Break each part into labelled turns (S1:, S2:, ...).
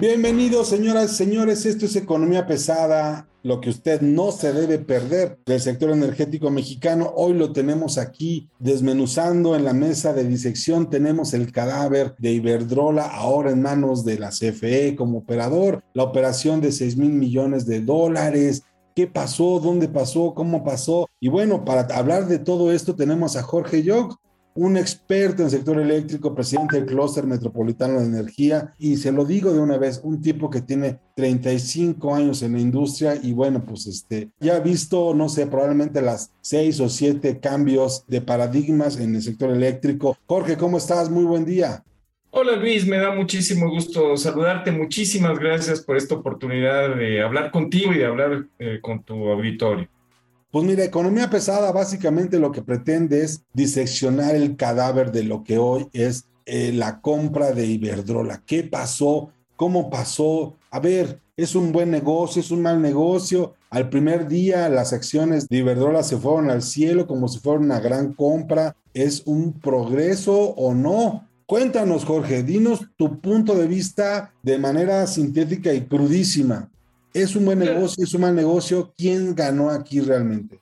S1: Bienvenidos, señoras y señores. Esto es Economía Pesada, lo que usted no se debe perder del sector energético mexicano. Hoy lo tenemos aquí desmenuzando en la mesa de disección. Tenemos el cadáver de Iberdrola ahora en manos de la CFE como operador, la operación de 6 mil millones de dólares. ¿Qué pasó? ¿Dónde pasó? ¿Cómo pasó? Y bueno, para hablar de todo esto tenemos a Jorge Yog, un experto en el sector eléctrico, presidente del Clúster Metropolitano de Energía, y se lo digo de una vez, un tipo que tiene 35 años en la industria y bueno, pues este, ya ha visto, no sé, probablemente las seis o siete cambios de paradigmas en el sector eléctrico. Jorge, ¿cómo estás? Muy buen día.
S2: Hola Luis, me da muchísimo gusto saludarte. Muchísimas gracias por esta oportunidad de hablar contigo y de hablar eh, con tu auditorio.
S1: Pues mira, economía pesada básicamente lo que pretende es diseccionar el cadáver de lo que hoy es eh, la compra de Iberdrola. ¿Qué pasó? ¿Cómo pasó? A ver, ¿es un buen negocio? ¿Es un mal negocio? Al primer día las acciones de Iberdrola se fueron al cielo como si fuera una gran compra. ¿Es un progreso o no? Cuéntanos, Jorge, dinos tu punto de vista de manera sintética y crudísima. ¿Es un buen negocio? ¿Es un mal negocio? ¿Quién ganó aquí realmente?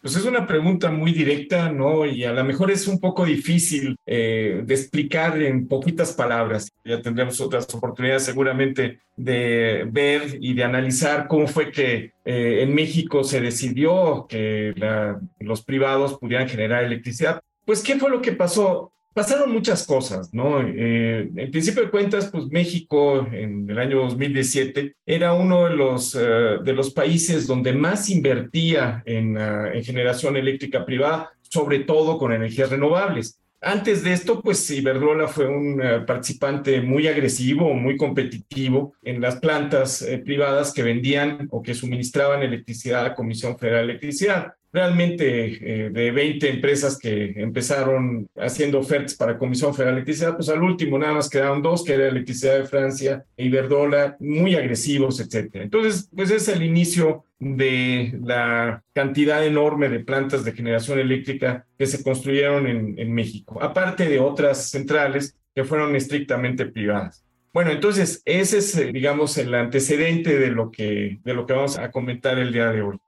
S2: Pues es una pregunta muy directa, ¿no? Y a lo mejor es un poco difícil eh, de explicar en poquitas palabras. Ya tendremos otras oportunidades seguramente de ver y de analizar cómo fue que eh, en México se decidió que la, los privados pudieran generar electricidad. Pues, ¿qué fue lo que pasó? Pasaron muchas cosas, ¿no? Eh, en principio de cuentas, pues México en el año 2017 era uno de los, eh, de los países donde más invertía en, uh, en generación eléctrica privada, sobre todo con energías renovables. Antes de esto, pues Iberdrola fue un uh, participante muy agresivo, muy competitivo en las plantas eh, privadas que vendían o que suministraban electricidad a la Comisión Federal de Electricidad realmente eh, de 20 empresas que empezaron haciendo ofertas para Comisión Federal de Electricidad, pues al último nada más quedaron dos, que era Electricidad de Francia e Iberdrola, muy agresivos, etcétera. Entonces, pues es el inicio de la cantidad enorme de plantas de generación eléctrica que se construyeron en, en México, aparte de otras centrales que fueron estrictamente privadas. Bueno, entonces ese es, digamos, el antecedente de lo que, de lo que vamos a comentar el día de hoy.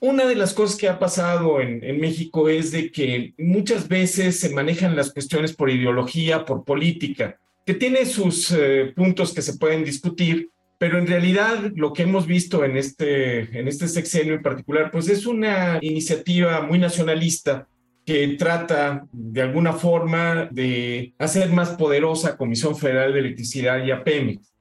S2: Una de las cosas que ha pasado en, México es de que muchas veces se manejan las cuestiones por ideología, por política, que tiene sus eh, puntos que se pueden discutir, pero en realidad lo que hemos visto en este, en este sexenio en particular, pues es una iniciativa muy nacionalista que trata de alguna forma de hacer más poderosa a Comisión Federal de Electricidad y a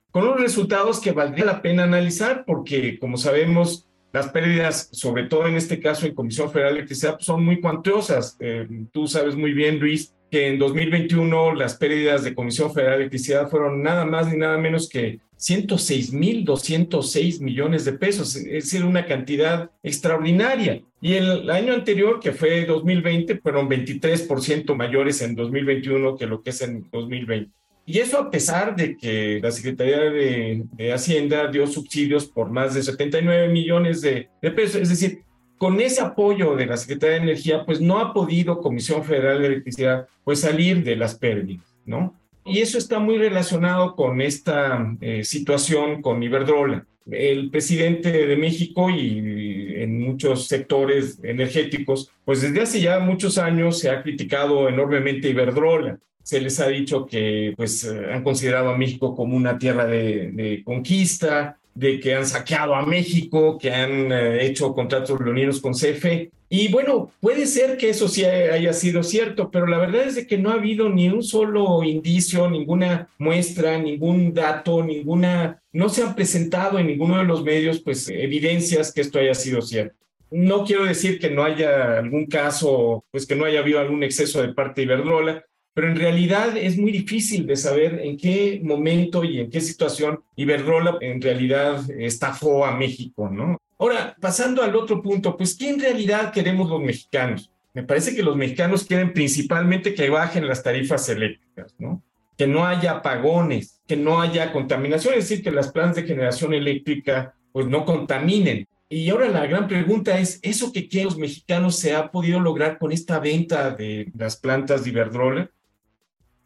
S2: con unos resultados que valdría la pena analizar porque, como sabemos, las pérdidas, sobre todo en este caso en Comisión Federal de Electricidad, pues son muy cuantiosas. Eh, tú sabes muy bien, Luis, que en 2021 las pérdidas de Comisión Federal de Electricidad fueron nada más ni nada menos que 106.206 millones de pesos, es decir, una cantidad extraordinaria. Y el año anterior, que fue 2020, fueron 23% mayores en 2021 que lo que es en 2020. Y eso a pesar de que la Secretaría de, de, Hacienda dio subsidios por más de 79 millones de, de, pesos. Es decir, con ese apoyo de la Secretaría de Energía, pues no ha podido Comisión Federal de Electricidad pues salir de las pérdidas, ¿no? Y eso está muy relacionado con esta eh, situación con Iberdrola. El presidente de México y en muchos sectores energéticos, pues desde hace ya muchos años se ha criticado enormemente Iberdrola se les ha dicho que pues han considerado a México como una tierra de, de conquista, de que han saqueado a México, que han eh, hecho contratos leoninos con CFE. Y bueno, puede ser que eso sí haya sido cierto, pero la verdad es de que no ha habido ni un solo indicio, ninguna muestra, ningún dato, ninguna, no se han presentado en ninguno de los medios, pues, evidencias que esto haya sido cierto. No quiero decir que no haya algún caso, pues que no haya habido algún exceso de parte de Iberdrola, pero en realidad es muy difícil de saber en qué momento y en qué situación Iberdrola en realidad estafó a México, ¿no? Ahora, pasando al otro punto, pues, ¿qué en realidad queremos los mexicanos? Me parece que los mexicanos quieren principalmente que bajen las tarifas eléctricas, ¿no? Que no haya apagones, que no haya contaminación, es decir, que las plantas de generación eléctrica pues no contaminen. Y ahora la gran pregunta es, ¿eso que quieren los mexicanos se ha podido lograr con esta venta de las plantas de Iberdrola?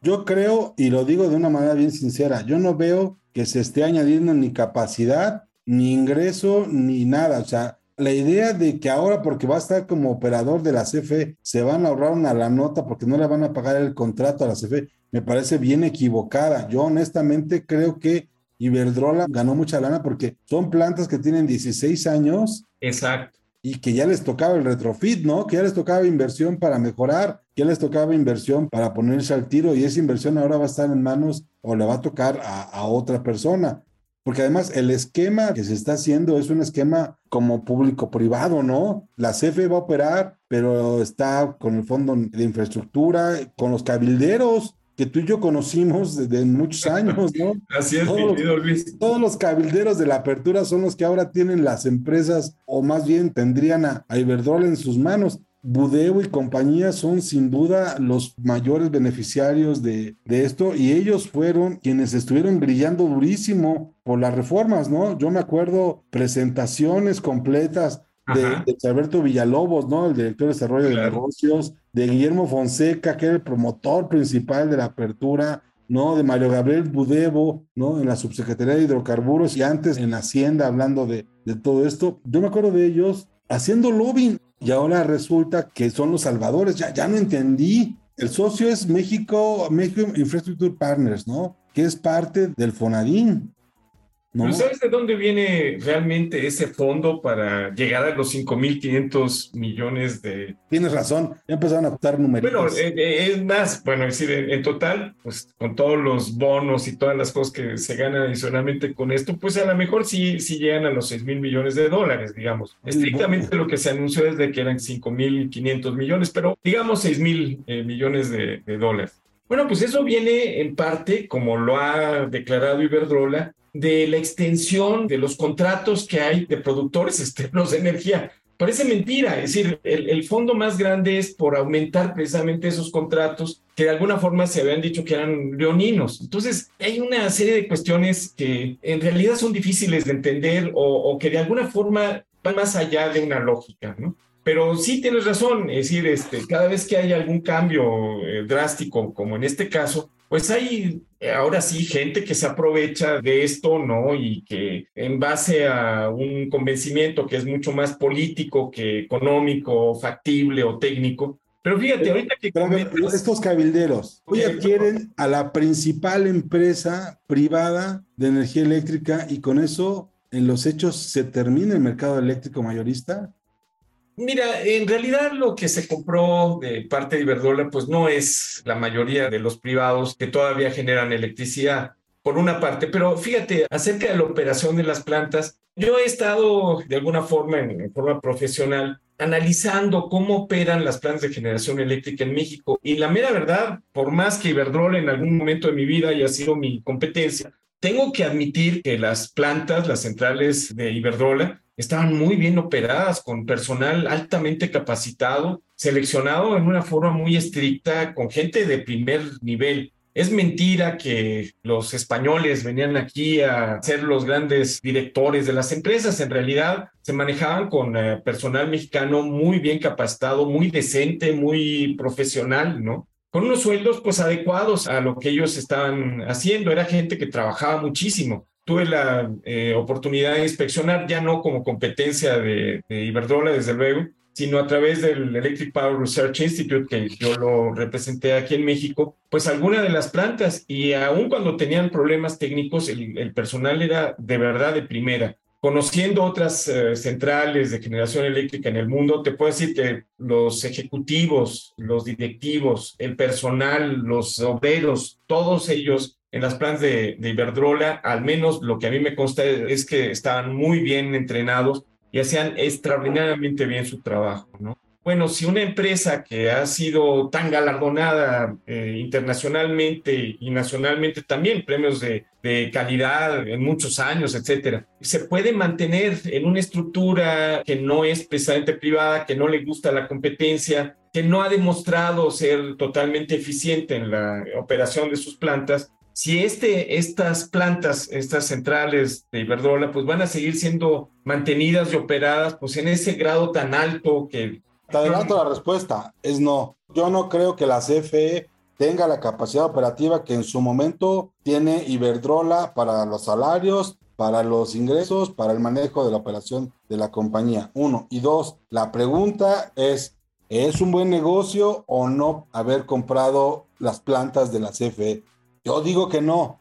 S1: Yo creo, y lo digo de una manera bien sincera, yo no veo que se esté añadiendo ni capacidad, ni ingreso, ni nada. O sea, la idea de que ahora, porque va a estar como operador de la CFE, se van a ahorrar una la nota porque no le van a pagar el contrato a la CFE, me parece bien equivocada. Yo honestamente creo que Iberdrola ganó mucha lana porque son plantas que tienen 16 años.
S2: Exacto
S1: y que ya les tocaba el retrofit, ¿no? Que ya les tocaba inversión para mejorar, ya les tocaba inversión para ponerse al tiro y esa inversión ahora va a estar en manos o le va a tocar a, otra persona. Porque además el esquema que se está haciendo es un esquema como público-privado, ¿no? La CFE va a operar, pero está con el fondo de infraestructura, con los cabilderos, que tú y yo conocimos desde muchos años, ¿no?
S2: Así es,
S1: todos,
S2: Luis.
S1: Todos los cabilderos de la apertura son los que ahora tienen las empresas, o más bien tendrían a, Iberdrola en sus manos. Budeo y compañía son sin duda los mayores beneficiarios de, de, esto y ellos fueron quienes estuvieron brillando durísimo por las reformas, ¿no? Yo me acuerdo presentaciones completas de, Alberto Villalobos, ¿no? El director de desarrollo de negocios, de Guillermo Fonseca, que era el promotor principal de la apertura, ¿no? De Mario Gabriel Budevo, ¿no? En la subsecretaría de hidrocarburos y antes en Hacienda hablando de, de todo esto. Yo me acuerdo de ellos haciendo lobbying y ahora resulta que son los salvadores. Ya, no entendí. El socio es México, México Infrastructure Partners, ¿no? Que es parte del Fonadín.
S2: ¿No? sabes de dónde viene realmente ese fondo para llegar a los 5.500 millones de...
S1: Tienes razón, ya empezaron a optar números.
S2: Bueno, eh, eh, es más, bueno, es decir, en, total, pues con todos los bonos y todas las cosas que se ganan adicionalmente con esto, pues a lo mejor sí, sí llegan a los 6 mil millones de dólares, digamos. Estrictamente lo que se anunció es de que eran 5.500 millones, pero digamos 6 mil eh, millones de, de dólares. Bueno, pues eso viene en parte, como lo ha declarado Iberdrola, de la extensión de los contratos que hay de productores externos de energía. Parece mentira, es decir, el, fondo más grande es por aumentar precisamente esos contratos que de alguna forma se habían dicho que eran leoninos. Entonces, hay una serie de cuestiones que en realidad son difíciles de entender o, que de alguna forma van más allá de una lógica, ¿no? Pero sí tienes razón, es decir, este, cada vez que hay algún cambio eh, drástico, como en este caso, pues hay eh, ahora sí gente que se aprovecha de esto, ¿no? Y que en base a un convencimiento que es mucho más político que económico, factible o técnico. Pero fíjate, ahorita que...
S1: estos cabilderos hoy adquieren a la principal empresa privada de energía eléctrica y con eso en los hechos se termina el mercado eléctrico mayorista.
S2: Mira, en realidad lo que se compró de parte de Iberdrola, pues no es la mayoría de los privados que todavía generan electricidad, por una parte. Pero fíjate, acerca de la operación de las plantas, yo he estado de alguna forma, en, forma profesional, analizando cómo operan las plantas de generación eléctrica en México. Y la mera verdad, por más que Iberdrola en algún momento de mi vida haya sido mi competencia, tengo que admitir que las plantas, las centrales de Iberdrola, estaban muy bien operadas, con personal altamente capacitado, seleccionado en una forma muy estricta, con gente de primer nivel. Es mentira que los españoles venían aquí a ser los grandes directores de las empresas. En realidad se manejaban con eh, personal mexicano muy bien capacitado, muy decente, muy profesional, ¿no? Con unos sueldos pues adecuados a lo que ellos estaban haciendo. Era gente que trabajaba muchísimo tuve la eh, oportunidad de inspeccionar, ya no como competencia de, Iberdrola, desde luego, sino a través del Electric Power Research Institute, que yo lo representé aquí en México, pues alguna de las plantas. Y aun cuando tenían problemas técnicos, el, el personal era de verdad de primera. Conociendo otras eh, centrales de generación eléctrica en el mundo, te puedo decir que los ejecutivos, los directivos, el personal, los obreros, todos ellos en las plantas de, de Iberdrola, al menos lo que a mí me consta es que estaban muy bien entrenados y hacían extraordinariamente bien su trabajo, ¿no? bueno, si una empresa que ha sido tan galardonada eh, internacionalmente y nacionalmente también, premios de, de, calidad en muchos años, etcétera, se puede mantener en una estructura que no es precisamente privada, que no le gusta la competencia, que no ha demostrado ser totalmente eficiente en la operación de sus plantas, si este, estas plantas, estas centrales de Iberdrola, pues van a seguir siendo mantenidas y operadas pues en ese grado tan alto que
S1: te adelanto la respuesta, es no. Yo no creo que la CFE tenga la capacidad operativa que en su momento tiene Iberdrola para los salarios, para los ingresos, para el manejo de la operación de la compañía. Uno. Y dos, la pregunta es, ¿es un buen negocio o no haber comprado las plantas de la CFE? Yo digo que no.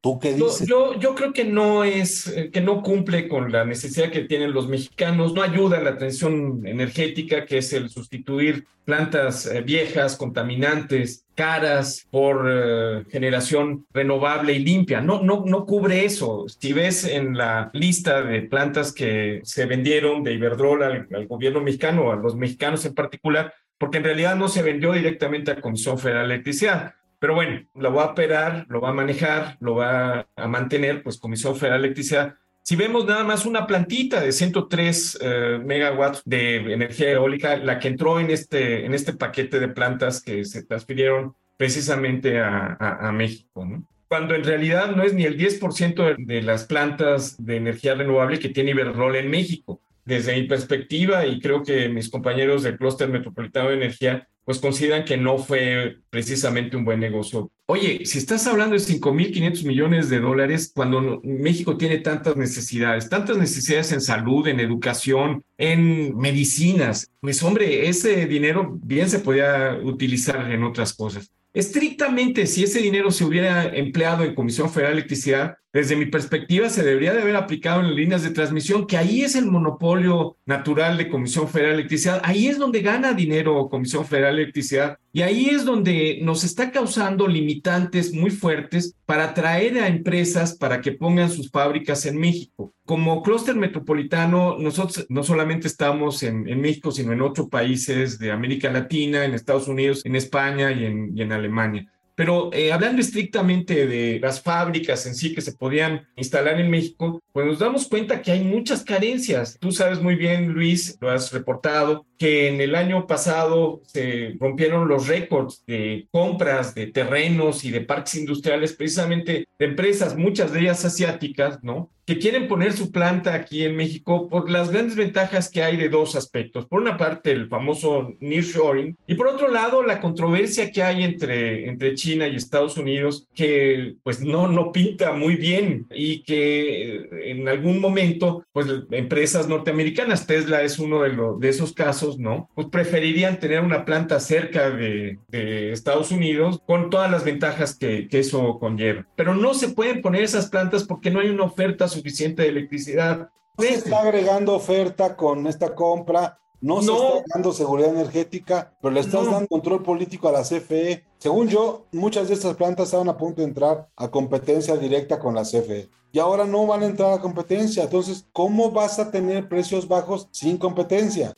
S1: ¿Tú qué dices?
S2: Yo, yo creo que no es, eh, que no cumple con la necesidad que tienen los mexicanos, no ayuda a la transición energética, que es el sustituir plantas eh, viejas, contaminantes, caras por eh, generación renovable y limpia. No, no, no cubre eso. Si ves en la lista de plantas que se vendieron de Iberdrola al, al gobierno mexicano, a los mexicanos en particular, porque en realidad no se vendió directamente a Comisión Federal de Electricidad pero bueno, lo va a operar, lo va a manejar, lo va a mantener, pues Comisión Federal de Electricidad. Si vemos nada más una plantita de 103 eh, megawatts de energía eólica, la que entró en este, en este paquete de plantas que se transfirieron precisamente a México, ¿no? cuando en realidad no es ni el 10% de las plantas de energía renovable que tiene Iberdrola en México. Desde mi perspectiva, y creo que mis compañeros del Clúster Metropolitano de Energía pues consideran que no fue precisamente un buen negocio. Oye, si estás hablando de 5.500 millones de dólares, cuando México tiene tantas necesidades, tantas necesidades en salud, en educación, en medicinas, pues hombre, ese dinero bien se podía utilizar en otras cosas. Estrictamente, si ese dinero se hubiera empleado en Comisión Federal de Electricidad, desde mi perspectiva, se debería de haber aplicado en líneas de transmisión, que ahí es el monopolio natural de Comisión Federal de Electricidad. Ahí es donde gana dinero Comisión Federal de Electricidad y ahí es donde nos está causando limitantes muy fuertes para atraer a empresas para que pongan sus fábricas en México. Como clúster metropolitano, nosotros no solamente estamos en, México, sino en ocho países de América Latina, en Estados Unidos, en España y en Alemania. Pero eh, hablando estrictamente de las fábricas en sí que se podían instalar en México, pues nos damos cuenta que hay muchas carencias. Tú sabes muy bien, Luis, lo has reportado, que en el año pasado se rompieron los récords de compras de terrenos y de parques industriales, precisamente de empresas, muchas de ellas asiáticas, ¿no? que quieren poner su planta aquí en México por las grandes ventajas que hay de dos aspectos. Por una parte, el famoso nearshoring y por otro lado, la controversia que hay entre, entre China y Estados Unidos, que pues no, no pinta muy bien y que eh, en algún momento, pues empresas norteamericanas, Tesla es uno de, los, de esos casos, ¿no? Pues preferirían tener una planta cerca de, de Estados Unidos con todas las ventajas que, que eso conlleva. Pero no se pueden poner esas plantas porque no hay una oferta suficiente de electricidad.
S1: No se está agregando oferta con esta compra, no, se está dando seguridad energética, pero le estás no. dando control político a la CFE. Según yo, muchas de estas plantas estaban a punto de entrar a competencia directa con la CFE. Y ahora no van a entrar a competencia. Entonces, ¿cómo vas a tener precios bajos sin competencia?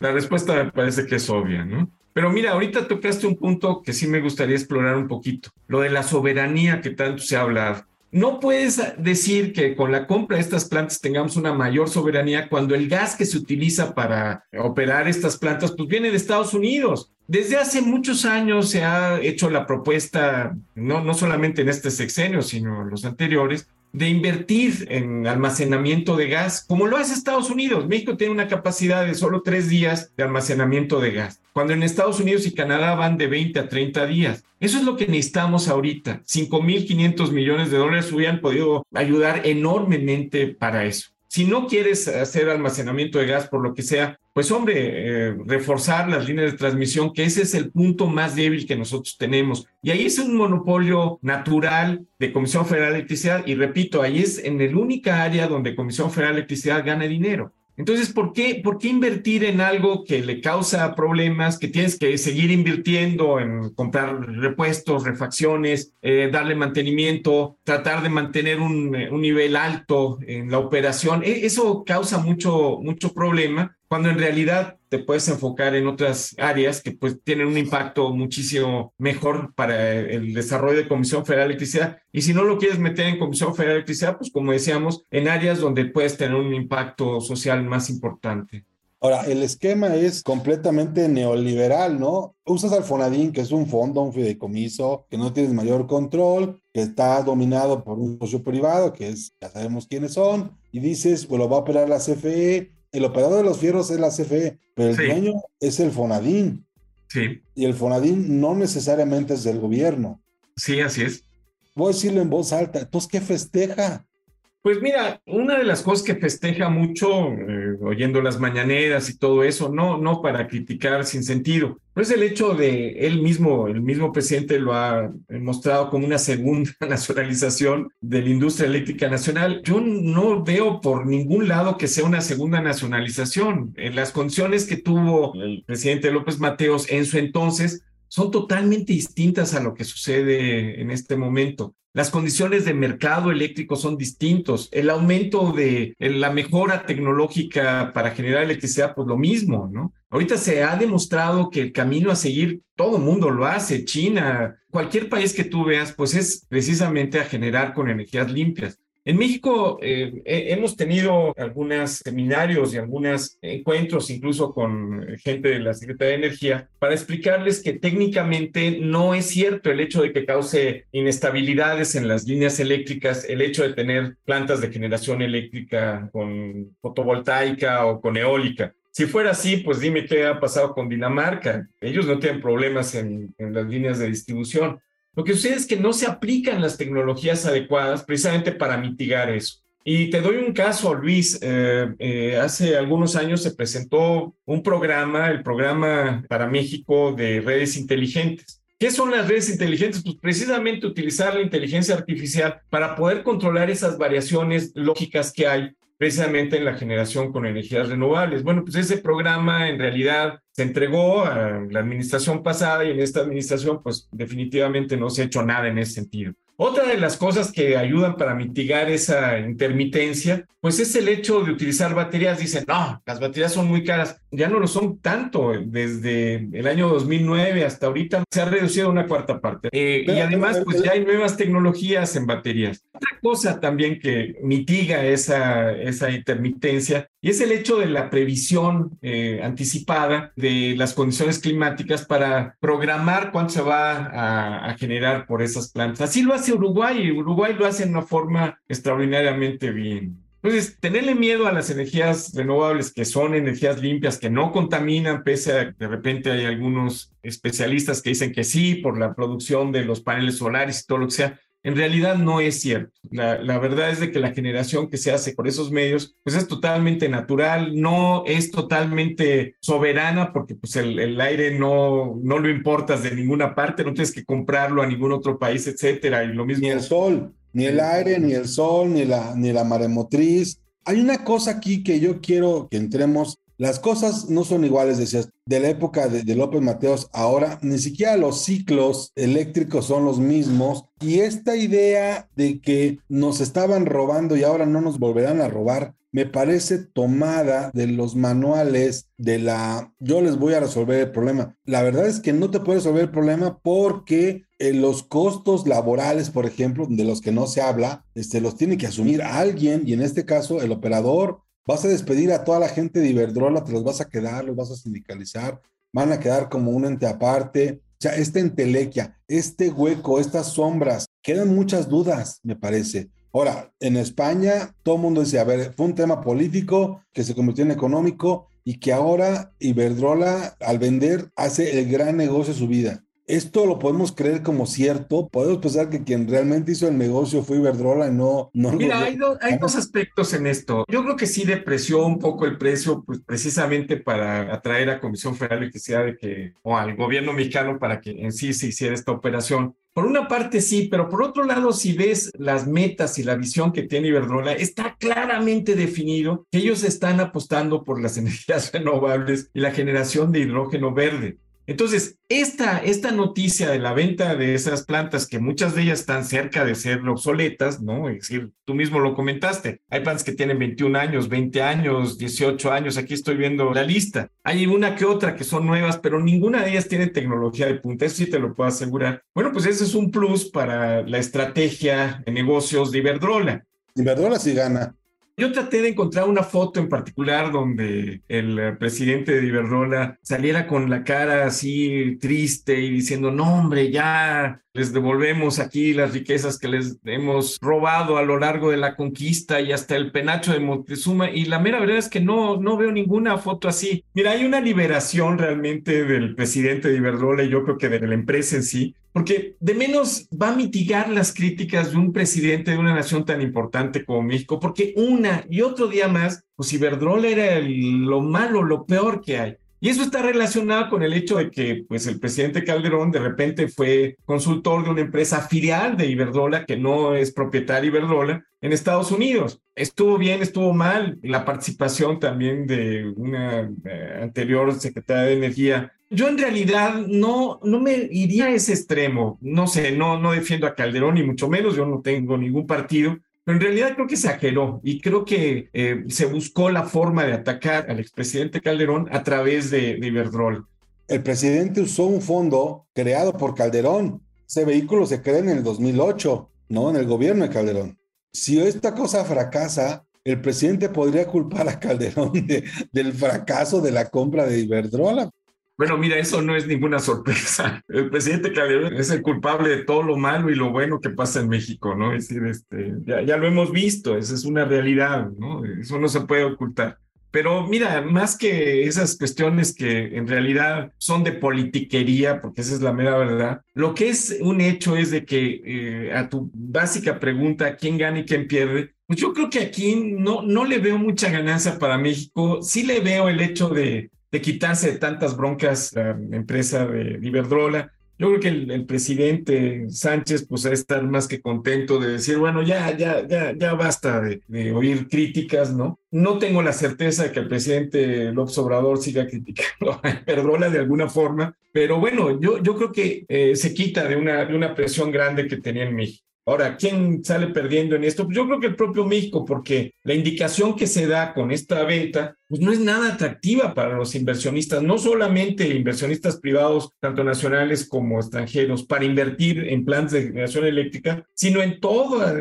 S2: La respuesta me parece que es obvia, ¿no? Pero mira, ahorita tocaste un punto que sí me gustaría explorar un poquito, lo de la soberanía que tanto se ha hablado. No puedes decir que con la compra de estas plantas tengamos una mayor soberanía cuando el gas que se utiliza para operar estas plantas pues viene de Estados Unidos. Desde hace muchos años se ha hecho la propuesta, no, no solamente en este sexenio, sino en los anteriores, de invertir en almacenamiento de gas, como lo hace Estados Unidos. México tiene una capacidad de solo tres días de almacenamiento de gas, cuando en Estados Unidos y Canadá van de 20 a 30 días. Eso es lo que necesitamos ahorita. 5.500 millones de dólares hubieran podido ayudar enormemente para eso. Si no quieres hacer almacenamiento de gas por lo que sea, pues hombre, eh, reforzar las líneas de transmisión, que ese es el punto más débil que nosotros tenemos. Y ahí es un monopolio natural de Comisión Federal de Electricidad. Y repito, ahí es en el única área donde Comisión Federal de Electricidad gana dinero. Entonces, ¿por qué, ¿por qué invertir en algo que le causa problemas, que tienes que seguir invirtiendo en comprar repuestos, refacciones, eh, darle mantenimiento, tratar de mantener un, un, nivel alto en la operación? E, eso causa mucho, mucho problema cuando en realidad te puedes enfocar en otras áreas que pues tienen un impacto muchísimo mejor para el desarrollo de Comisión Federal de Electricidad. Y si no lo quieres meter en Comisión Federal de Electricidad, pues como decíamos, en áreas donde puedes tener un impacto social más importante.
S1: Ahora, el esquema es completamente neoliberal, ¿no? Usas al Fonadín, que es un fondo, un fideicomiso, que no tienes mayor control, que está dominado por un socio privado, que es, ya sabemos quiénes son, y dices, lo va a operar la CFE, el operador de los fierros es la CFE, pero el dueño es el Fonadín.
S2: Sí.
S1: Y el Fonadín no necesariamente es del gobierno.
S2: Sí, así es.
S1: Voy a decirlo en voz alta. Entonces, ¿qué festeja?
S2: Pues mira, una de las cosas que festeja mucho, eh, oyendo las mañaneras y todo eso, no, no para criticar sin sentido, pero es el hecho de él mismo, el mismo presidente lo ha mostrado como una segunda nacionalización de la industria eléctrica nacional. Yo no veo por ningún lado que sea una segunda nacionalización. En las condiciones que tuvo el presidente López Mateos en su entonces, son totalmente distintas a lo que sucede en este momento. Las condiciones de mercado eléctrico son distintos. El aumento de la mejora tecnológica para generar electricidad, pues lo mismo, ¿no? Ahorita se ha demostrado que el camino a seguir, todo el mundo lo hace, China, cualquier país que tú veas, pues es precisamente a generar con energías limpias. En México eh, hemos tenido algunos seminarios y algunos encuentros, incluso con gente de la Secretaría de Energía, para explicarles que técnicamente no es cierto el hecho de que cause inestabilidades en las líneas eléctricas, el hecho de tener plantas de generación eléctrica con fotovoltaica o con eólica. Si fuera así, pues dime qué ha pasado con Dinamarca. Ellos no tienen problemas en, en las líneas de distribución. Lo que sucede es que no se aplican las tecnologías adecuadas precisamente para mitigar eso. Y te doy un caso, Luis. Eh, eh, hace algunos años se presentó un programa, el programa para México de redes inteligentes. ¿Qué son las redes inteligentes? Pues precisamente utilizar la inteligencia artificial para poder controlar esas variaciones lógicas que hay precisamente en la generación con energías renovables. Bueno, pues ese programa en realidad se entregó a la administración pasada y en esta administración pues definitivamente no se ha hecho nada en ese sentido. Otra de las cosas que ayudan para mitigar esa intermitencia, pues es el hecho de utilizar baterías. Dicen, no, las baterías son muy caras. Ya no lo son tanto. Desde el año 2009 hasta ahorita se ha reducido a una cuarta parte. Eh, y además, pues ya hay nuevas tecnologías en baterías. Otra cosa también que mitiga esa, esa intermitencia y es el hecho de la previsión eh, anticipada de las condiciones climáticas para programar cuánto se va a, a generar por esas plantas. Así lo hace Uruguay y Uruguay lo hace de una forma extraordinariamente bien. Entonces, tenerle miedo a las energías renovables, que son energías limpias, que no contaminan, pese a que de repente hay algunos especialistas que dicen que sí, por la producción de los paneles solares y todo lo que sea, en realidad no es cierto. La, la, verdad es de que la generación que se hace por esos medios, pues es totalmente natural, no es totalmente soberana porque pues el, el, aire no, no lo importas de ninguna parte, no tienes que comprarlo a ningún otro país, etcétera. Y lo mismo.
S1: Ni el sol, ni el aire, ni el sol, ni la, ni la maremotriz. Hay una cosa aquí que yo quiero que entremos las cosas no son iguales, decías, de la época de, López Mateos, ahora ni siquiera los ciclos eléctricos son los mismos. Y esta idea de que nos estaban robando y ahora no nos volverán a robar, me parece tomada de los manuales de la yo les voy a resolver el problema. La verdad es que no te puede resolver el problema porque eh, los costos laborales, por ejemplo, de los que no se habla, este, los tiene que asumir alguien y en este caso el operador Vas a despedir a toda la gente de Iberdrola, te los vas a quedar, los vas a sindicalizar, van a quedar como un ente aparte. O sea, esta entelequia, este hueco, estas sombras, quedan muchas dudas, me parece. Ahora, en España, todo el mundo dice, a ver, fue un tema político que se convirtió en económico y que ahora Iberdrola, al vender, hace el gran negocio de su vida. Esto lo podemos creer como cierto. Podemos pensar que quien realmente hizo el negocio fue Iberdrola y no, no
S2: Mira, hay, hay, dos aspectos en esto. Yo creo que sí depreció un poco el precio, pues precisamente para atraer a Comisión Federal de Electricidad de que, o al gobierno mexicano para que en sí se hiciera esta operación. Por una parte sí, pero por otro lado, si ves las metas y la visión que tiene Iberdrola, está claramente definido que ellos están apostando por las energías renovables y la generación de hidrógeno verde. Entonces, esta, esta noticia de la venta de esas plantas, que muchas de ellas están cerca de ser obsoletas, ¿no? Es decir, tú mismo lo comentaste, hay plantas que tienen 21 años, 20 años, 18 años, aquí estoy viendo la lista. Hay una que otra que son nuevas, pero ninguna de ellas tiene tecnología de punta, eso sí te lo puedo asegurar. Bueno, pues ese es un plus para la estrategia de negocios de Iberdrola.
S1: Iberdrola sí gana.
S2: Yo traté de encontrar una foto en particular donde el eh, presidente de Iberdrola saliera con la cara así triste y diciendo, no hombre, ya les devolvemos aquí las riquezas que les hemos robado a lo largo de la conquista y hasta el penacho de Montezuma. Y la mera verdad es que no, no veo ninguna foto así. Mira, hay una liberación realmente del presidente de Iberdrola y yo creo que de la empresa en sí, porque de menos va a mitigar las críticas de un presidente de una nación tan importante como México, porque una y otro día más, pues Iberdrola era lo malo, lo peor que hay. Y eso está relacionado con el hecho de que pues, el presidente Calderón de repente fue consultor de una empresa filial de Iberdrola, que no es propietaria de Iberdrola, en Estados Unidos. Estuvo bien, estuvo mal la participación también de una eh, anterior secretaria de Energía. Yo en realidad no, no me iría a ese extremo. No sé, no, no defiendo a Calderón, ni mucho menos, yo no tengo ningún partido, pero en realidad creo que se ajeró y creo que eh, se buscó la forma de atacar al expresidente Calderón a través de, de Iberdrola.
S1: El presidente usó un fondo creado por Calderón. Ese vehículo se crea en el 2008, ¿no? En el gobierno de Calderón. Si esta cosa fracasa, el presidente podría culpar a Calderón del fracaso de la compra de Iberdrola.
S2: Bueno, mira, eso no es ninguna sorpresa. El presidente Calderón es el culpable de todo lo malo y lo bueno que pasa en México, ¿no? Es decir, este, ya, ya lo hemos visto, esa es una realidad, ¿no? Eso no se puede ocultar. Pero mira, más que esas cuestiones que en realidad son de politiquería, porque esa es la mera verdad, lo que es un hecho es de que eh, a tu básica pregunta, ¿quién gana y quién pierde? Pues yo creo que aquí no, no le veo mucha ganancia para México. Sí le veo el hecho de de quitarse tantas broncas la empresa de Iberdrola. Yo creo que el, presidente Sánchez pues a estar más que contento de decir, bueno, ya, ya, ya, ya basta de, oír críticas, ¿no? No tengo la certeza de que el presidente López Obrador siga criticando a Iberdrola de alguna forma, pero bueno, yo, yo creo que eh, se quita de una, de una presión grande que tenía en México. Ahora, ¿quién sale perdiendo en esto? Pues yo creo que el propio México, porque la indicación que se da con esta venta, pues no es nada atractiva para los inversionistas, no solamente inversionistas privados, tanto nacionales como extranjeros, para invertir en planes de generación eléctrica, sino en,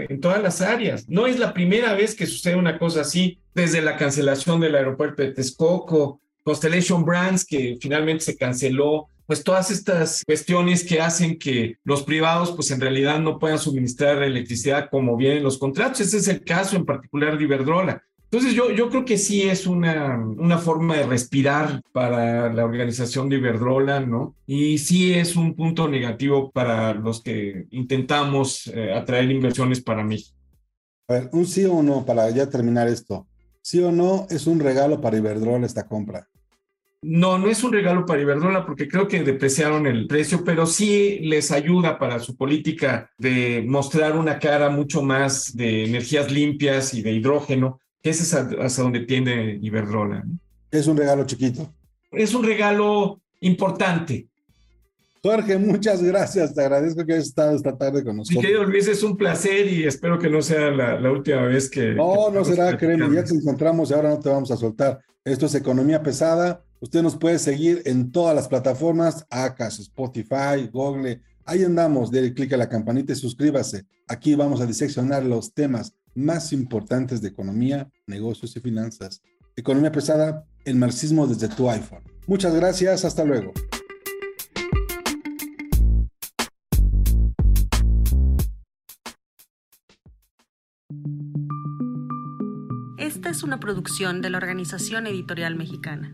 S2: en todas las áreas. No es la primera vez que sucede una cosa así, desde la cancelación del aeropuerto de Texcoco, Constellation Brands, que finalmente se canceló, pues todas estas cuestiones que hacen que los privados pues en realidad no puedan suministrar electricidad como vienen los contratos. Ese es el caso en particular de Iberdrola. Entonces yo, yo creo que sí es una, una forma de respirar para la organización de Iberdrola, ¿no? Y sí es un punto negativo para los que intentamos eh, atraer inversiones para México.
S1: A ver, un sí o no para ya terminar esto. ¿Sí o no es un regalo para Iberdrola esta compra?
S2: No, no es un regalo para Iberdrola porque creo que depreciaron el precio, pero sí les ayuda para su política de mostrar una cara mucho más de energías limpias y de hidrógeno, que es hasta donde tiende Iberdrola.
S1: Es un regalo chiquito.
S2: Es un regalo importante.
S1: Jorge, muchas gracias. Te agradezco que hayas estado esta tarde con nosotros.
S2: Mi querido Luis, es un placer y espero que no sea la, última vez que.
S1: No, no será, créeme. Ya te encontramos y ahora no te vamos a soltar. Esto es Economía Pesada. Usted nos puede seguir en todas las plataformas, Acas, Spotify, Google. Ahí andamos, déle clic a la campanita y suscríbase. Aquí vamos a diseccionar los temas más importantes de economía, negocios y finanzas. Economía pesada, el marxismo desde tu iPhone. Muchas gracias, hasta luego.
S3: Esta es una producción de la Organización Editorial Mexicana.